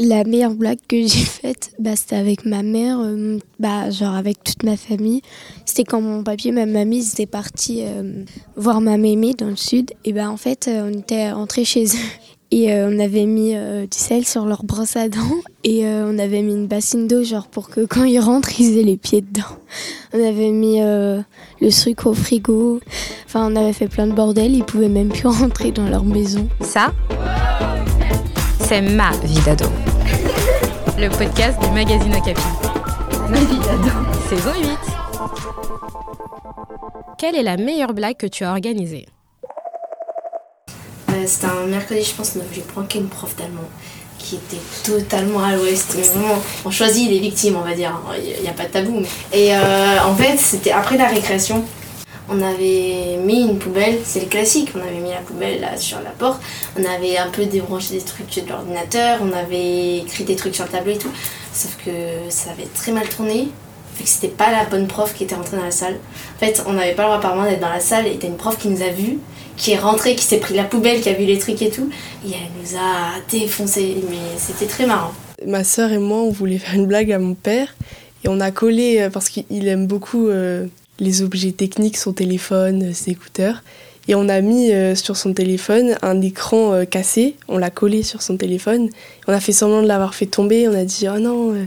La meilleure blague que j'ai faite, bah, c'était avec ma mère, euh, bah, genre avec toute ma famille. C'était quand mon papier et ma mamie étaient partis euh, voir ma mémé dans le sud. Et bah, en fait, euh, on était rentrés chez eux. Et on avait mis du sel sur leur brosse à dents. Et on avait mis une bassine d'eau, genre pour que quand ils rentrent, ils aient les pieds dedans. On avait mis le sucre au frigo. Enfin, on avait fait plein de bordel. Ils pouvaient même plus rentrer dans leur maison. Ça, c'est ma vie d'ado. Le podcast du magazine Okapi. Saison 8. Quelle est la meilleure blague que tu as organisée? Euh, C'était un mercredi, je pense, j'ai pranké une prof d'allemand qui était totalement à l'ouest. Mais vraiment, on choisit les victimes, on va dire. Il n'y a pas de tabou. Et euh, en fait, c'était après la récréation on avait mis une poubelle, c'est le classique, on avait mis la poubelle là sur la porte, on avait un peu débranché des trucs de l'ordinateur, on avait écrit des trucs sur le tableau et tout, sauf que ça avait très mal tourné, fait que c'était pas la bonne prof qui était rentrée dans la salle. En fait, on n'avait pas le droit apparemment d'être dans la salle, et t'as une prof qui nous a vus, qui est rentrée, qui s'est pris la poubelle, qui a vu les trucs et tout, et elle nous a défoncé, mais c'était très marrant. Ma soeur et moi, on voulait faire une blague à mon père, et on a collé, euh, parce qu'il aime beaucoup... Euh, les objets techniques, son téléphone, ses écouteurs. Et on a mis euh, sur son téléphone un écran euh, cassé, on l'a collé sur son téléphone. On a fait semblant de l'avoir fait tomber, on a dit oh non. Euh.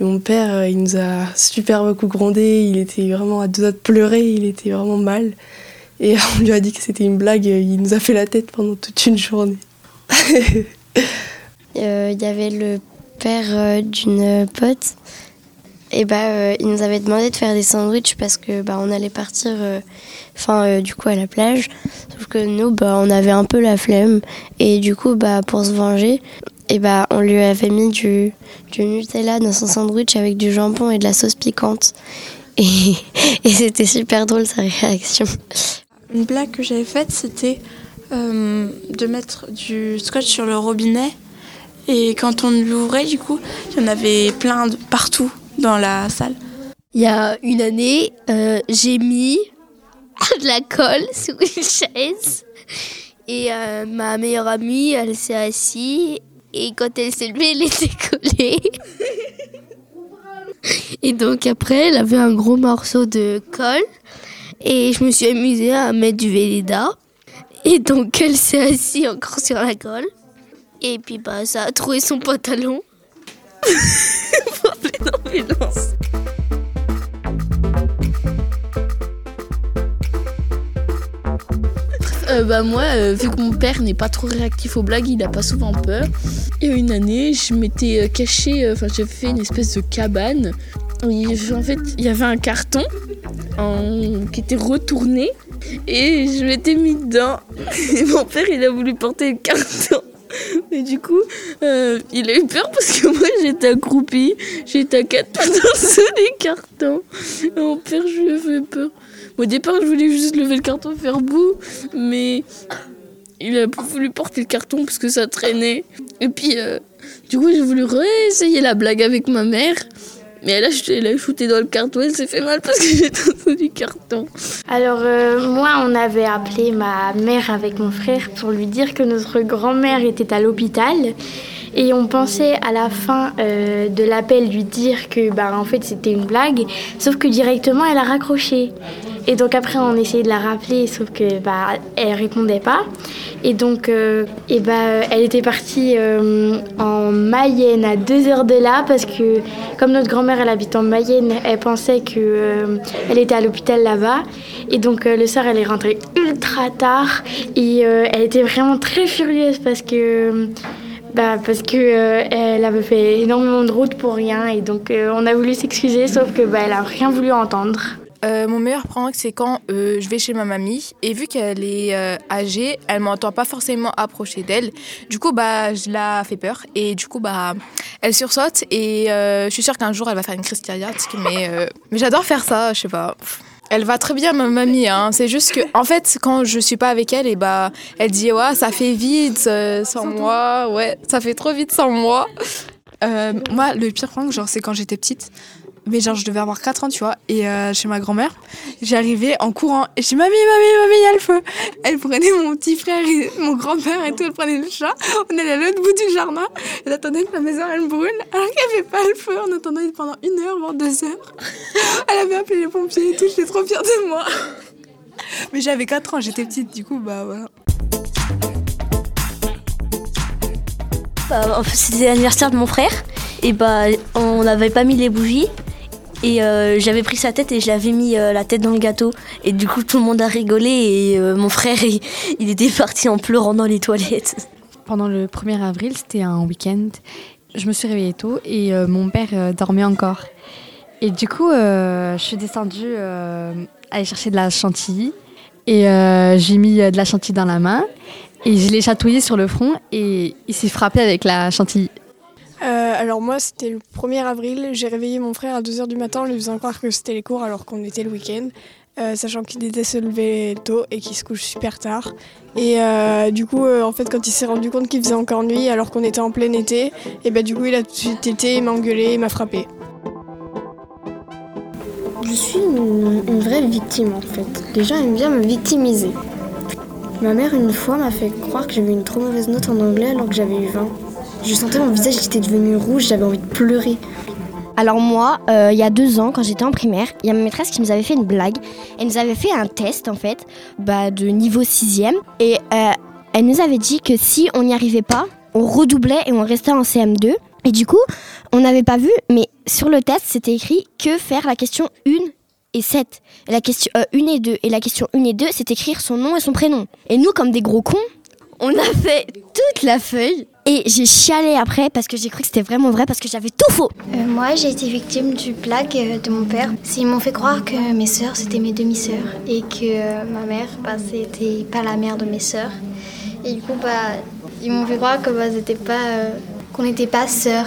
Et mon père, il nous a super beaucoup grondé, il était vraiment à deux doigts de pleurer, il était vraiment mal. Et on lui a dit que c'était une blague, il nous a fait la tête pendant toute une journée. Il y avait le père d'une pote et bah, euh, il nous avait demandé de faire des sandwichs parce que bah, on allait partir euh, enfin euh, du coup à la plage. Sauf que nous bah, on avait un peu la flemme. Et du coup bah pour se venger et bah on lui avait mis du, Nutella dans son sandwich avec du jambon et de la sauce piquante. Et, et c'était super drôle sa réaction. Une blague que j'avais faite c'était de mettre du scotch sur le robinet. Et quand on l'ouvrait du coup il y en avait plein de partout dans la salle Il y a une année, euh, j'ai mis de la colle sur une chaise et euh, ma meilleure amie, elle s'est assise et quand elle s'est levée, elle était collée. Et donc après, elle avait un gros morceau de colle et je me suis amusée à mettre du Véleda. Et donc elle s'est assise encore sur la colle. Et puis bah ça a trouvé son pantalon. Euh, bah moi, euh, vu que mon père n'est pas trop réactif aux blagues, il a pas souvent peur. A une année, je m'étais euh, caché, enfin j'avais fait une espèce de cabane. en fait, il y avait un carton qui était retourné et je m'étais mis dedans. Et mon père, il a voulu porter le carton. Et du coup, euh, il a eu peur parce que moi j'étais accroupie, j'étais à quatre pattes dans les cartons. Mon père, je lui ai fait peur. Au départ, je voulais juste lever le carton, faire bout, mais il a voulu porter le carton parce que ça traînait. Et puis, euh, du coup, j'ai voulu réessayer la blague avec ma mère. Mais elle a, elle a shooté dans le carton, elle s'est fait mal parce que j'étais dans du carton. Alors euh, moi, on avait appelé ma mère avec mon frère pour lui dire que notre grand-mère était à l'hôpital. Et on pensait à la fin euh, de l'appel lui dire que bah, en fait c'était une blague, sauf que directement elle a raccroché. Et donc après on essayait de la rappeler, sauf que bah elle répondait pas. Et donc euh, et bah, elle était partie euh, en Mayenne à deux heures de là parce que comme notre grand-mère elle habite en Mayenne, elle pensait que euh, elle était à l'hôpital là-bas. Et donc le soir elle est rentrée ultra tard et elle était vraiment très furieuse parce que bah, parce que elle avait fait énormément de route pour rien et donc on a voulu s'excuser sauf que bah, elle a rien voulu entendre. Euh, mon meilleur prank, c'est quand euh, je vais chez ma mamie et vu qu'elle est euh, âgée, elle m'entend pas forcément approcher d'elle. Du coup, bah, je la fais peur et du coup, bah, elle sursaute et je suis sûre qu'un jour elle va faire une crise cardiaque. Mais, mais j'adore faire ça, je sais pas. Elle va très bien, ma mamie. Hein. C'est juste que, en fait, quand je suis pas avec elle, et bah, elle dit ouais, ça fait vite sans moi. Ouais, ça fait trop vite sans moi. moi, le pire prank, genre, c'est quand j'étais petite. Mais genre je devais avoir 4 ans, tu vois, et euh, chez ma grand-mère, j'arrivais en courant, et je dis mamie, mamie, mamie, il y a le feu. Elle prenait mon petit frère et mon grand-père et tout, elle prenait le chat, on allait à l'autre bout du jardin, elle attendait que la maison elle brûle, alors qu'il n'y avait pas le feu, on attendait pendant une heure, voire deux heures. Elle avait appelé les pompiers et tout, j'étais trop fière de moi. Mais j'avais 4 ans, j'étais petite, du coup, bah voilà. Bah, c'était l'anniversaire de mon frère et bah on n'avait pas mis les bougies et euh, j'avais pris sa tête et je l'avais mis euh, la tête dans le gâteau et du coup tout le monde a rigolé et euh, mon frère il, était parti en pleurant dans les toilettes. Pendant le 1er avril, c'était un week-end. Je me suis réveillée tôt et mon père dormait encore. Et du coup, je suis descendue aller chercher de la chantilly et j'ai mis de la chantilly dans la main et je l'ai chatouillé sur le front et il s'est frappé avec la chantilly. Euh, alors moi, c'était le 1er avril. J'ai réveillé mon frère à 2h du matin en lui faisant croire que c'était les cours alors qu'on était le week-end, euh, sachant qu'il était se lever tôt et qu'il se couche super tard. Et euh, du coup, en fait, quand il s'est rendu compte qu'il faisait encore nuit alors qu'on était en plein été, et ben du coup, il a tout de suite été, il m'a engueulé, il m'a frappé. Je suis une, vraie victime en fait. Les gens aiment bien me victimiser. Ma mère, une fois, m'a fait croire que j'avais une trop mauvaise note en anglais alors que j'avais eu 20. Je sentais mon visage qui était devenu rouge, j'avais envie de pleurer. Alors moi, euh, il y a deux ans, quand j'étais en primaire, il y a ma maîtresse qui nous avait fait une blague. Elle nous avait fait un test, en fait, bah, de niveau 6 Et euh, elle nous avait dit que si on n'y arrivait pas, on redoublait et on restait en CM2. Et du coup, on n'avait pas vu, mais sur le test, c'était écrit que faire la question 1 et 7. la question 1 euh, et 2. Et la question 1 et 2, c'est écrire son nom et son prénom. Et nous, comme des gros cons, on a fait toute la feuille. Et j'ai chialé après parce que j'ai cru que c'était vraiment vrai parce que j'avais tout faux. Euh, moi, j'ai été victime du blague euh, de mon père. Ils m'ont fait croire que mes sœurs, c'était mes demi-sœurs. Et que ma mère, bah, c'était pas la mère de mes sœurs. Et du coup, bah, ils m'ont fait croire bah, qu'on n'était pas sœurs.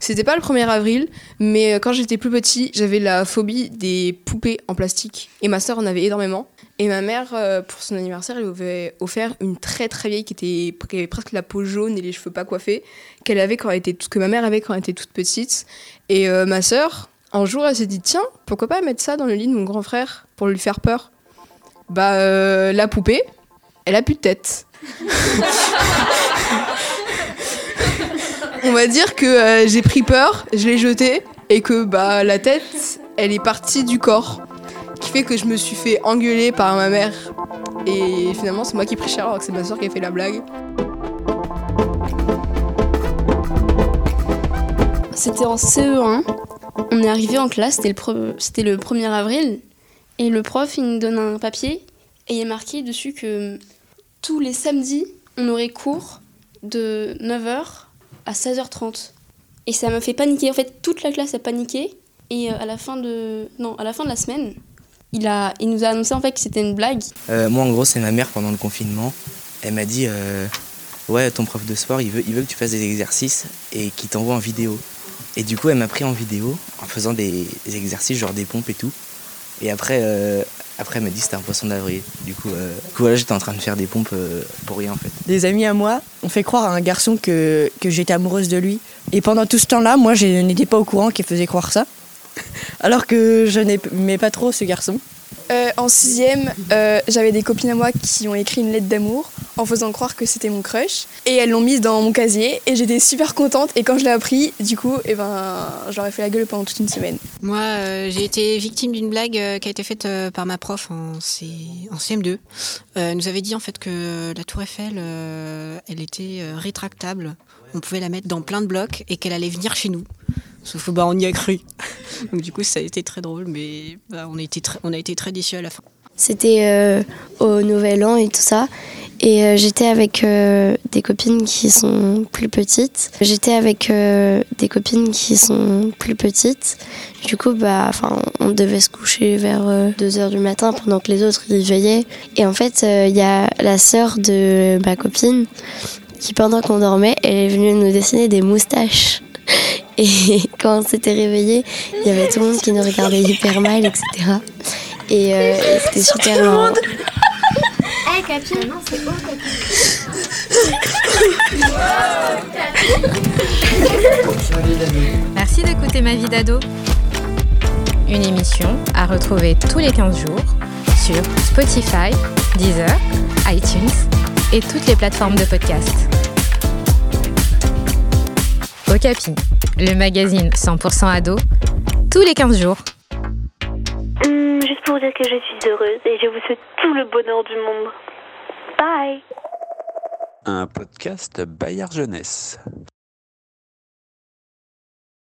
C'était pas le 1er avril, mais euh, quand j'étais plus petit, j'avais la phobie des poupées en plastique. Et ma soeur en avait énormément. Et ma mère, euh, pour son anniversaire, elle avait offert une très très vieille qui était qui avait presque la peau jaune et les cheveux pas coiffés, qu'elle avait quand elle était que ma mère avait quand elle était toute petite. Et euh, ma soeur, un jour, elle s'est dit tiens, pourquoi pas mettre ça dans le lit de mon grand frère pour lui faire peur? Bah la poupée, elle a plus de tête. On va dire que euh, j'ai pris peur, je l'ai jeté et que bah la tête, elle est partie du corps, qui fait que je me suis fait engueuler par ma mère et finalement c'est moi qui ai pris cher alors que c'est ma soeur qui a fait la blague. C'était en CE1. On est arrivé en classe, c'était le, c'était le 1er avril, et le prof il nous donne un papier et il est marqué dessus que tous les samedis on aurait cours de 9h à 16h30. Et ça m'a fait paniquer. En fait, toute la classe a paniqué. Et euh, à la fin de, non, à la, fin de la semaine, il, a, il nous a annoncé en fait que c'était une blague. Euh, moi, en gros, c'est ma mère pendant le confinement. Elle m'a dit euh, Ouais, ton prof de sport, il veut, il veut que tu fasses des exercices et qu'il t'envoie en vidéo. Et du coup, elle m'a pris en vidéo en faisant des, exercices, genre des pompes et tout. Et après, après, elle m'a dit que c'était un poisson d'avril. Du coup, euh, voilà, j'étais en train de faire des pompes euh, pour rien en fait. Des amis à moi ont fait croire à un garçon que, que j'étais amoureuse de lui. Et pendant tout ce temps-là, moi, je n'étais pas au courant qu'il faisait croire ça. Alors que je n'aimais pas trop ce garçon. Euh, en sixième, euh, j'avais des copines à moi qui ont écrit une lettre d'amour en faisant croire que c'était mon crush. Et elles l'ont mise dans mon casier et j'étais super contente. Et quand je l'ai appris, du coup, eh ben, j'aurais fait la gueule pendant toute une semaine. Moi, euh, j'ai été victime d'une blague qui a été faite par ma prof en, en CM2. elle nous avait dit en fait que la tour Eiffel, elle était rétractable. On pouvait la mettre dans plein de blocs et qu'elle allait venir chez nous. Sauf que bah, on y a cru. Donc du coup, ça a été très drôle, mais bah, on, a été très, on a été très déçus à la fin. C'était euh, au Nouvel An et tout ça. Et euh, j'étais avec euh, des copines qui sont plus petites. J'étais avec des copines qui sont plus petites. Du coup, bah, on devait se coucher vers 2h du matin pendant que les autres y veillaient. Et en fait, il y a la sœur de ma copine qui, pendant qu'on dormait, elle est venue nous dessiner des moustaches. Et quand on s'était réveillé, il y avait tout le monde qui nous regardait hyper mal, etc. Et, euh, c'était super marrant. Hey Capi, non c'est beau Merci d'écouter ma vie d'ado. une émission à retrouver tous les 15 jours sur Spotify, Deezer, iTunes et toutes les plateformes de podcast. Okapi, le magazine 100% ado, tous les 15 jours. Hum, juste pour vous dire que je suis heureuse et je vous souhaite tout le bonheur du monde. Bye Un podcast Bayard Jeunesse.